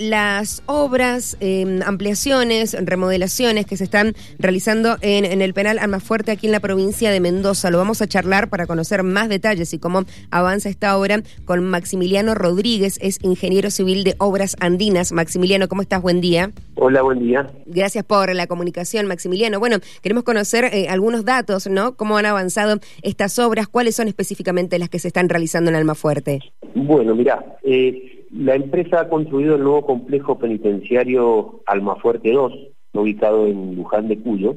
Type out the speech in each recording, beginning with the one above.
las obras, em, ampliaciones, remodelaciones que se están realizando en, el penal Almafuerte aquí en la provincia de Mendoza. Lo vamos a charlar para conocer más detalles y cómo avanza esta obra con Maximiliano Rodríguez, es ingeniero civil de Obras Andinas. Maximiliano, ¿cómo estás? Buen día. Hola, buen día. Gracias por la comunicación, Maximiliano. Bueno, queremos conocer eh, algunos datos, ¿no? ¿Cómo han avanzado estas obras? ¿Cuáles son específicamente las que se están realizando en Almafuerte? Bueno, mira, eh la empresa ha construido el nuevo complejo penitenciario Almafuerte 2, ubicado en Luján de Cuyo,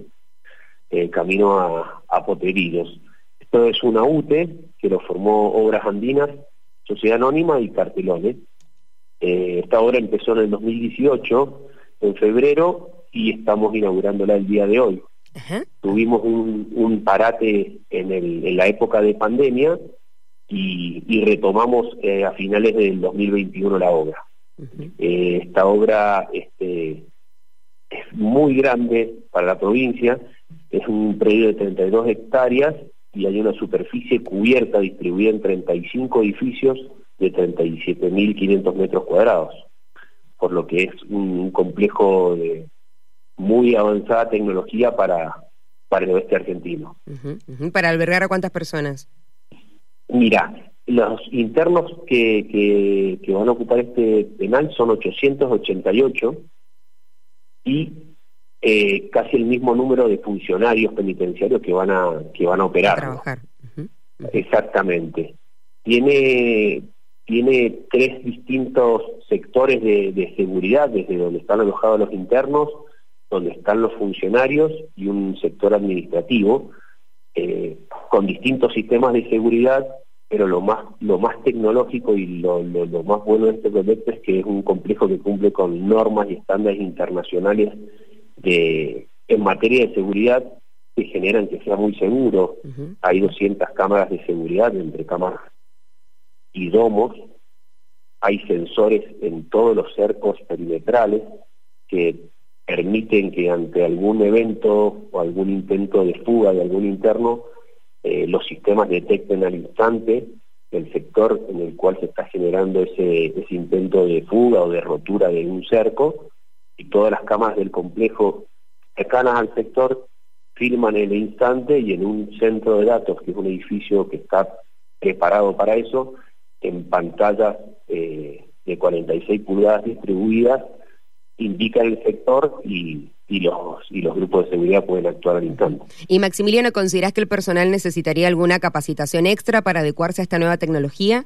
eh, camino a, a Potrerillos. Esto es una UTE que lo formó Obras Andinas, Sociedad Anónima y Cartelones. Eh, esta obra empezó en el 2018, en febrero, y estamos inaugurándola el día de hoy. Tuvimos un, parate en, en la época de pandemia, y, retomamos eh, a finales del 2021 la obra. Eh, esta obra este, es muy grande para la provincia, es un predio de 32 hectáreas y hay una superficie cubierta distribuida en 35 edificios de 37.500 metros cuadrados, por lo que es un, complejo de muy avanzada tecnología para, para el oeste argentino. ¿Para albergar a cuántas personas? Mira, los internos que, que, van a ocupar este penal son 888 y eh, casi el mismo número de funcionarios penitenciarios que van a que van a operar. trabajar. Exactamente. Tiene tiene tres distintos sectores de, seguridad, desde donde están alojados los internos, donde están los funcionarios y un sector administrativo, eh, con distintos sistemas de seguridad pero lo más lo más tecnológico y lo, lo, más bueno de este proyecto es que es un complejo que cumple con normas y estándares internacionales de en materia de seguridad que generan que sea muy seguro. Hay 200 cámaras de seguridad entre cámaras y domos. Hay sensores en todos los cercos perimetrales que permiten que ante algún evento o algún intento de fuga de algún interno eh, los sistemas detecten al instante el sector en el cual se está generando ese, intento de fuga o de rotura de un cerco y todas las cámaras del complejo cercanas al sector filman en el instante y en un centro de datos, que es un edificio que está preparado para eso, en pantallas eh, de 46 pulgadas distribuidas, indican el sector y y los, y los grupos de seguridad pueden actuar al instante. Y Maximiliano, ¿considerás que el personal necesitaría alguna capacitación extra para adecuarse a esta nueva tecnología?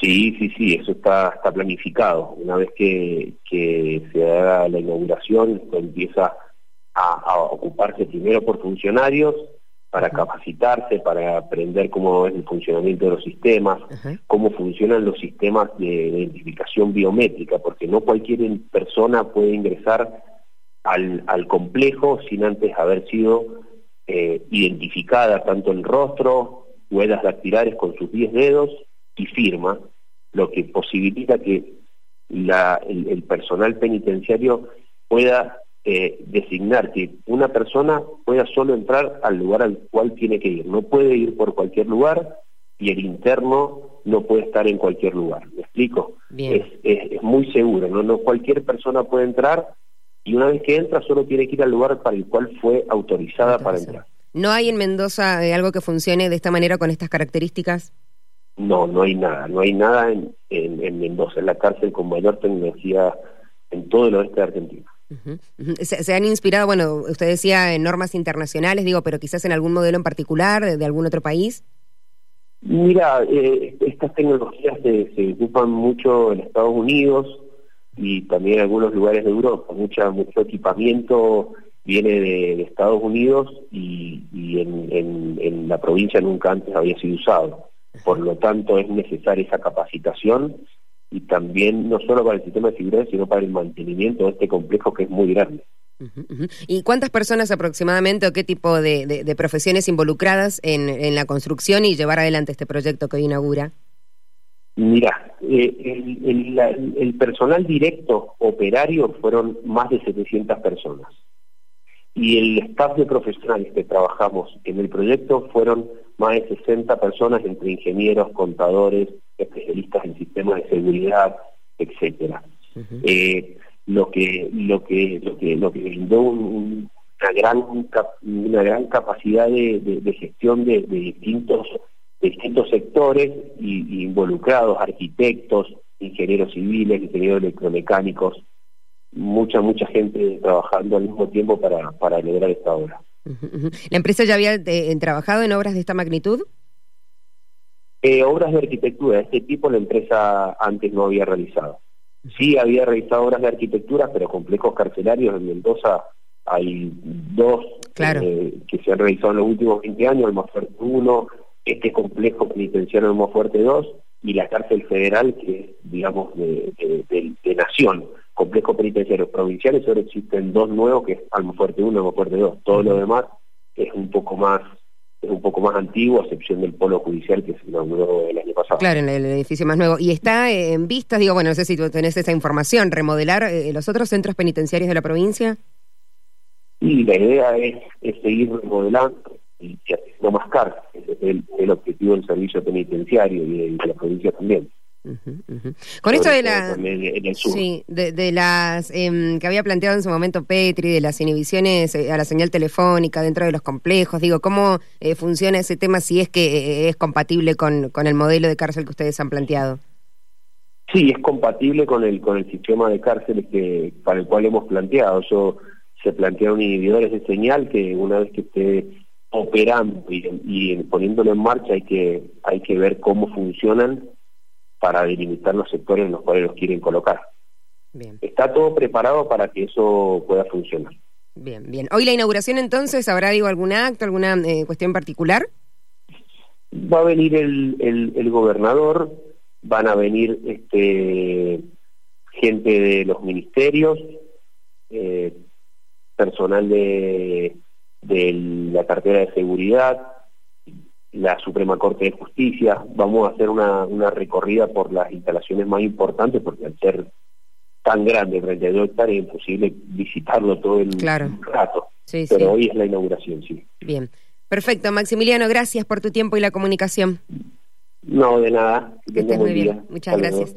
Sí, sí, sí, eso está, está planificado. Una vez que, que se haga la inauguración, esto empieza a, ocuparse primero por funcionarios, para capacitarse, para aprender cómo es el funcionamiento de los sistemas, cómo funcionan los sistemas de identificación biométrica, porque no cualquier persona puede ingresar al, al complejo sin antes haber sido eh, identificada tanto el rostro, huellas dactilares con sus 10 dedos y firma, lo que posibilita que la, el, personal penitenciario pueda eh, designar que una persona pueda solo entrar al lugar al cual tiene que ir, no puede ir por cualquier lugar y el interno no puede estar en cualquier lugar. ¿Me explico? Es, es, es, muy seguro, ¿no? no cualquier persona puede entrar y una vez que entra solo tiene que ir al lugar para el cual fue autorizada para entrar. ¿No hay en Mendoza eh, algo que funcione de esta manera con estas características? No, no hay nada, no hay nada en, en, Mendoza, es la cárcel con mayor tecnología en todo el oeste de Argentina. ¿Se, han inspirado, bueno, usted decía en normas internacionales, digo, pero quizás en algún modelo en particular de, algún otro país? Mira, eh, estas tecnologías se, se ocupan mucho en Estados Unidos, y también en algunos lugares de Europa. Mucha, mucho equipamiento viene de, Estados Unidos y, en, la provincia nunca antes había sido usado. Por lo tanto, es necesaria esa capacitación y también no solo para el sistema de seguridad, sino para el mantenimiento de este complejo que es muy grande. ¿Y cuántas personas aproximadamente o qué tipo de, de, profesiones involucradas en, en la construcción y llevar adelante este proyecto que hoy inaugura? Mira, eh, el, personal directo operario fueron más de 700 personas y el staff de profesionales que trabajamos en el proyecto fueron más de 60 personas entre ingenieros, contadores, especialistas en sistemas de seguridad, etcétera. eh, lo que lo que lo que lo que brindó una gran una gran capacidad de, gestión de, distintos distintos sectores y, involucrados arquitectos ingenieros civiles ingenieros electromecánicos mucha mucha gente trabajando al mismo tiempo para para lograr esta obra. La empresa ya había eh, trabajado en obras de esta magnitud eh, obras de arquitectura de este tipo la empresa antes no había realizado. Sí había realizado obras de arquitectura, pero complejos carcelarios en Mendoza hay dos eh, que se han realizado en los últimos 20 años, el más fuerte 1, este complejo penitenciario el más fuerte 2 y la cárcel federal que es, digamos, de, nación. Complejo penitenciario provinciales, ahora existen dos nuevos que es Almofuerte 1 y Almofuerte 2. Todo lo demás es un poco más es un poco más antiguo, a excepción del polo judicial que se inauguró el año pasado. Claro, en el edificio más nuevo. Y está en vistas, digo, bueno, no sé si tú tenés esa información, remodelar eh, los otros centros penitenciarios de la provincia. Y la idea es, seguir remodelando y, haciendo más cárceles, el, objetivo del servicio penitenciario y de la provincia también. Con esto de la, sí, de, las em, que había planteado en su momento Petri, de las inhibiciones eh, a la señal telefónica dentro de los complejos, digo, ¿cómo eh, funciona ese tema si es que eh, es compatible con, con el modelo de cárcel que ustedes han planteado? Sí, es compatible con el con el sistema de cárceles que para el cual hemos planteado. Yo se plantearon inhibidores de señal que una vez que esté operando y, y poniéndolo en marcha hay que hay que ver cómo funcionan para delimitar los sectores en los cuales los quieren colocar. Bien. Está todo preparado para que eso pueda funcionar. Bien, bien. Hoy la inauguración entonces, ¿habrá digo algún acto, alguna eh, cuestión particular? Va a venir el, el, gobernador, van a venir este gente de los ministerios, eh, personal de, de la cartera de seguridad, la Suprema Corte de Justicia. Vamos a hacer una, una recorrida por las instalaciones más importantes, porque al ser tan grande, 32 hectáreas, es imposible visitarlo todo el rato. Pero hoy es la inauguración, sí. Bien. Perfecto, Maximiliano, gracias por tu tiempo y la comunicación. No, de nada. Que estés muy bien. Muchas gracias.